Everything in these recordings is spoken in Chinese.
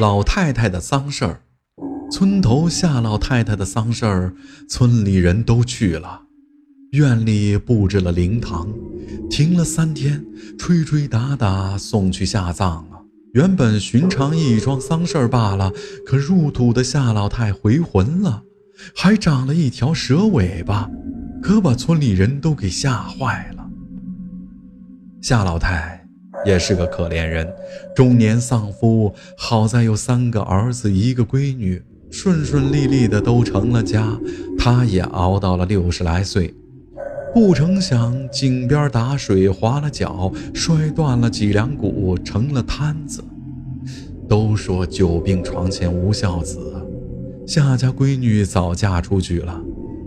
老太太的丧事儿。村头夏老太太的丧事儿，村里人都去了。院里布置了灵堂，停了三天，吹吹打打送去下葬了。原本寻常一桩丧事儿罢了，可入土的夏老太回魂了，还长了一条蛇尾巴，可把村里人都给吓坏了。夏老太也是个可怜人，中年丧夫，好在有三个儿子一个闺女，顺顺利利的都成了家，他也熬到了六十来岁。不成想，井边打水滑了脚，摔断了脊梁骨，成了瘫子。都说久病床前无孝子，夏家闺女早嫁出去了，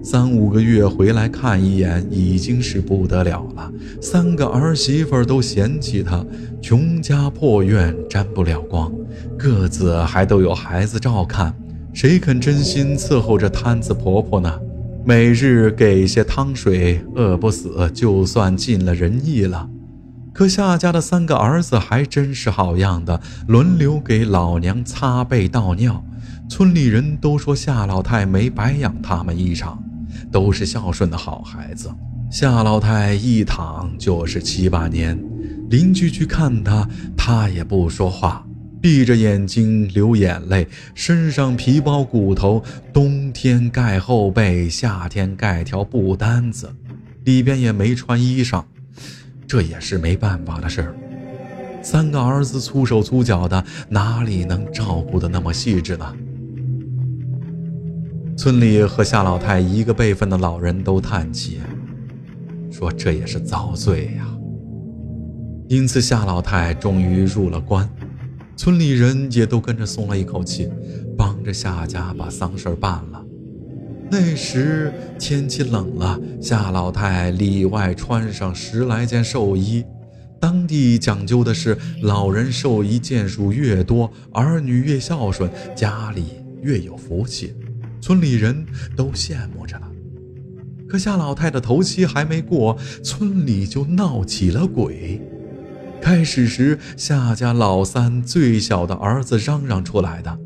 三五个月回来看一眼，已经是不得了了。三个儿媳妇都嫌弃他，穷家破院沾不了光，各自还都有孩子照看，谁肯真心伺候着瘫子婆婆呢？每日给些汤水，饿不死就算尽了人意了。可夏家的三个儿子还真是好样的，轮流给老娘擦背倒尿。村里人都说夏老太没白养他们一场，都是孝顺的好孩子。夏老太一躺就是七八年，邻居去看她，她也不说话。闭着眼睛流眼泪，身上皮包骨头，冬天盖厚被，夏天盖条布单子，里边也没穿衣裳，这也是没办法的事儿。三个儿子粗手粗脚的，哪里能照顾的那么细致呢？村里和夏老太一个辈分的老人都叹气，说这也是遭罪呀。因此，夏老太终于入了关。村里人也都跟着松了一口气，帮着夏家把丧事办了。那时天气冷了，夏老太里外穿上十来件寿衣。当地讲究的是，老人寿衣件数越多，儿女越孝顺，家里越有福气。村里人都羡慕着呢。可夏老太的头七还没过，村里就闹起了鬼。开始时，夏家老三最小的儿子嚷嚷出来的，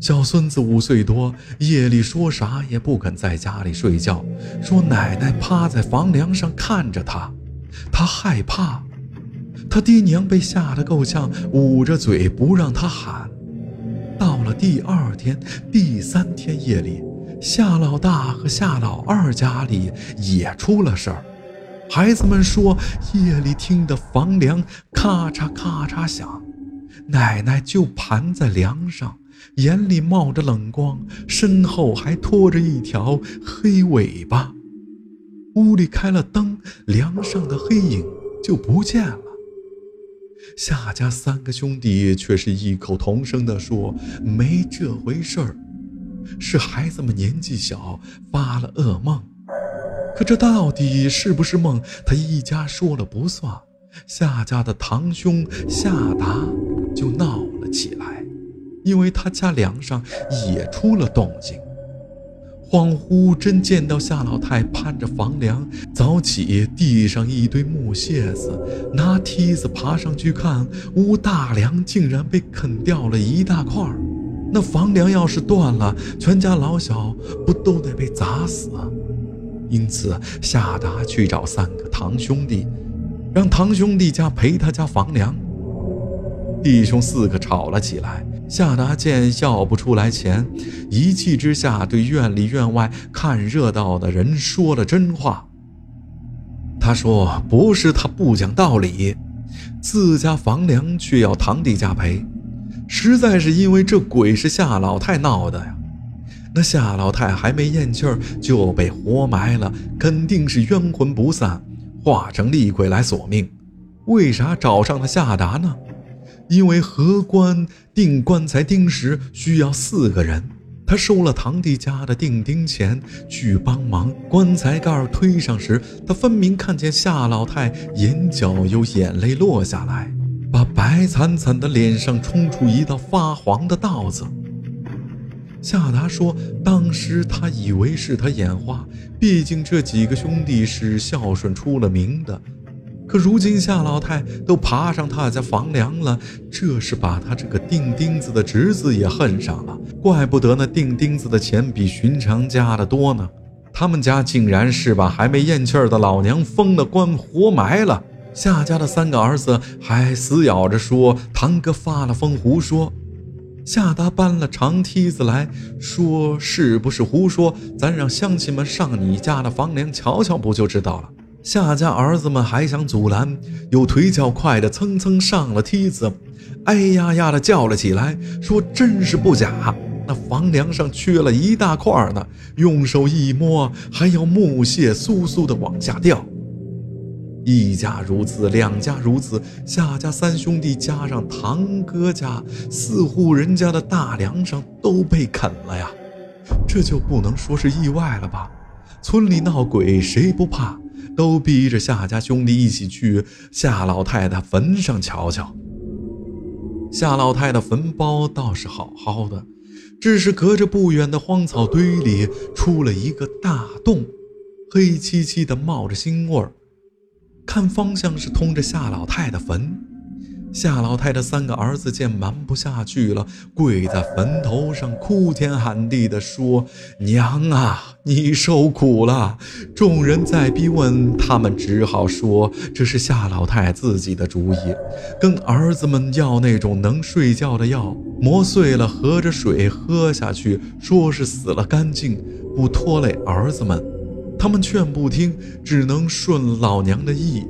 小孙子五岁多，夜里说啥也不肯在家里睡觉，说奶奶趴在房梁上看着他，他害怕，他爹娘被吓得够呛，捂着嘴不让他喊。第二天、第三天夜里，夏老大和夏老二家里也出了事儿。孩子们说，夜里听得房梁咔嚓咔嚓响，奶奶就盘在梁上，眼里冒着冷光，身后还拖着一条黑尾巴。屋里开了灯，梁上的黑影就不见了。夏家三个兄弟却是异口同声地说：“没这回事儿，是孩子们年纪小，发了噩梦。”可这到底是不是梦？他一家说了不算。夏家的堂兄夏达就闹了起来，因为他家梁上也出了动静。恍惚真见到夏老太攀着房梁，早起地上一堆木屑子，拿梯子爬上去看，屋大梁竟然被啃掉了一大块那房梁要是断了，全家老小不都得被砸死？因此，夏达去找三个堂兄弟，让堂兄弟家赔他家房梁。弟兄四个吵了起来。夏达见要不出来钱，一气之下对院里院外看热闹的人说了真话。他说：“不是他不讲道理，自家房梁却要堂弟家赔，实在是因为这鬼是夏老太闹的呀。”那夏老太还没咽气儿就被活埋了，肯定是冤魂不散，化成厉鬼来索命。为啥找上了夏达呢？因为合棺钉棺材钉时需要四个人，他收了堂弟家的钉钉钱去帮忙。棺材盖推上时，他分明看见夏老太眼角有眼泪落下来，把白惨惨的脸上冲出一道发黄的道子。夏达说：“当时他以为是他眼花，毕竟这几个兄弟是孝顺出了名的。可如今夏老太都爬上他家房梁了，这是把他这个钉钉子的侄子也恨上了。怪不得那钉钉子的钱比寻常家的多呢。他们家竟然是把还没咽气儿的老娘封了官，活埋了。夏家的三个儿子还死咬着说堂哥发了疯，胡说。夏达搬了长梯子来说：“是不是胡说？咱让乡亲们上你家的房梁瞧瞧，不就知道了。”夏家儿子们还想阻拦，有腿脚快的蹭蹭上了梯子，哎呀呀的叫了起来，说：“真是不假，那房梁上缺了一大块呢，用手一摸，还要木屑簌簌的往下掉。”一家如此，两家如此，夏家三兄弟加上堂哥家四户人家的大梁上都被啃了呀，这就不能说是意外了吧？村里闹鬼谁不怕？都逼着夏家兄弟一起去夏老太太坟上瞧瞧。夏老太太坟包倒是好好的，只是隔着不远的荒草堆里出了一个大洞，黑漆漆的，冒着腥味儿。看方向是通着夏老太太坟。夏老太的三个儿子见瞒不下去了，跪在坟头上哭天喊地地说：“娘啊，你受苦了！”众人再逼问，他们只好说这是夏老太自己的主意，跟儿子们要那种能睡觉的药，磨碎了合着水喝下去，说是死了干净，不拖累儿子们。他们劝不听，只能顺老娘的意。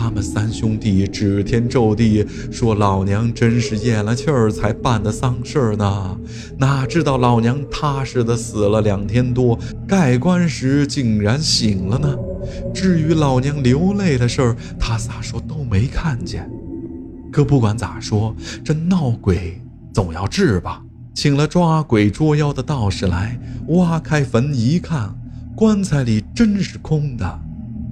他们三兄弟指天咒地说：“老娘真是咽了气儿才办的丧事儿呢，哪知道老娘踏实的死了两天多，盖棺时竟然醒了呢。至于老娘流泪的事儿，他仨说都没看见。可不管咋说，这闹鬼总要治吧。请了抓鬼捉妖的道士来，挖开坟一看，棺材里真是空的。”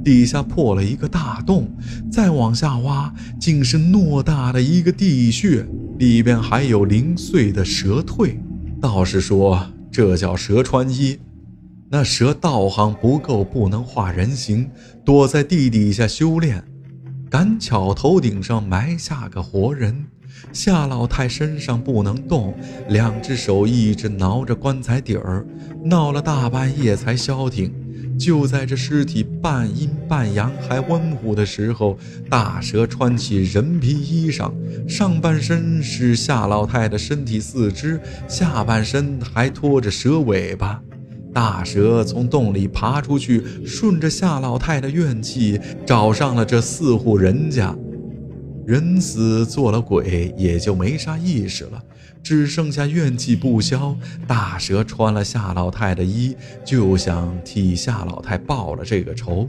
底下破了一个大洞，再往下挖，竟是偌大的一个地穴，里边还有零碎的蛇蜕。道士说：“这叫蛇穿衣。那蛇道行不够，不能化人形，躲在地底下修炼。赶巧头顶上埋下个活人，夏老太身上不能动，两只手一直挠着棺材底儿，闹了大半夜才消停。”就在这尸体半阴半阳还温乎的时候，大蛇穿起人皮衣裳，上半身是夏老太的身体四肢，下半身还拖着蛇尾巴。大蛇从洞里爬出去，顺着夏老太的怨气找上了这四户人家。人死做了鬼，也就没啥意识了。只剩下怨气不消，大蛇穿了夏老太的衣，就想替夏老太报了这个仇。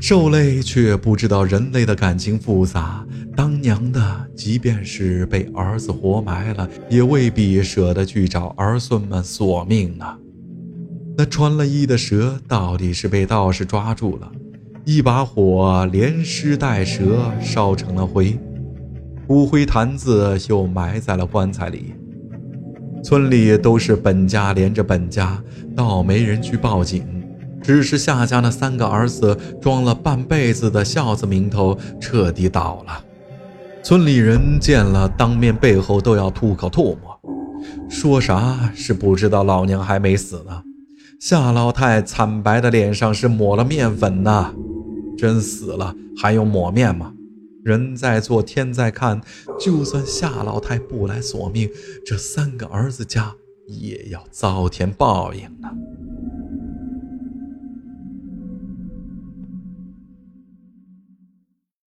兽类却不知道人类的感情复杂，当娘的即便是被儿子活埋了，也未必舍得去找儿孙们索命呢。那穿了衣的蛇到底是被道士抓住了，一把火连尸带蛇烧成了灰。骨灰坛子又埋在了棺材里。村里都是本家连着本家，倒没人去报警。只是夏家那三个儿子装了半辈子的孝子名头彻底倒了。村里人见了，当面背后都要吐口唾沫，说啥是不知道老娘还没死呢。夏老太惨白的脸上是抹了面粉呢，真死了还用抹面吗？人在做，天在看。就算夏老太不来索命，这三个儿子家也要遭天报应啊。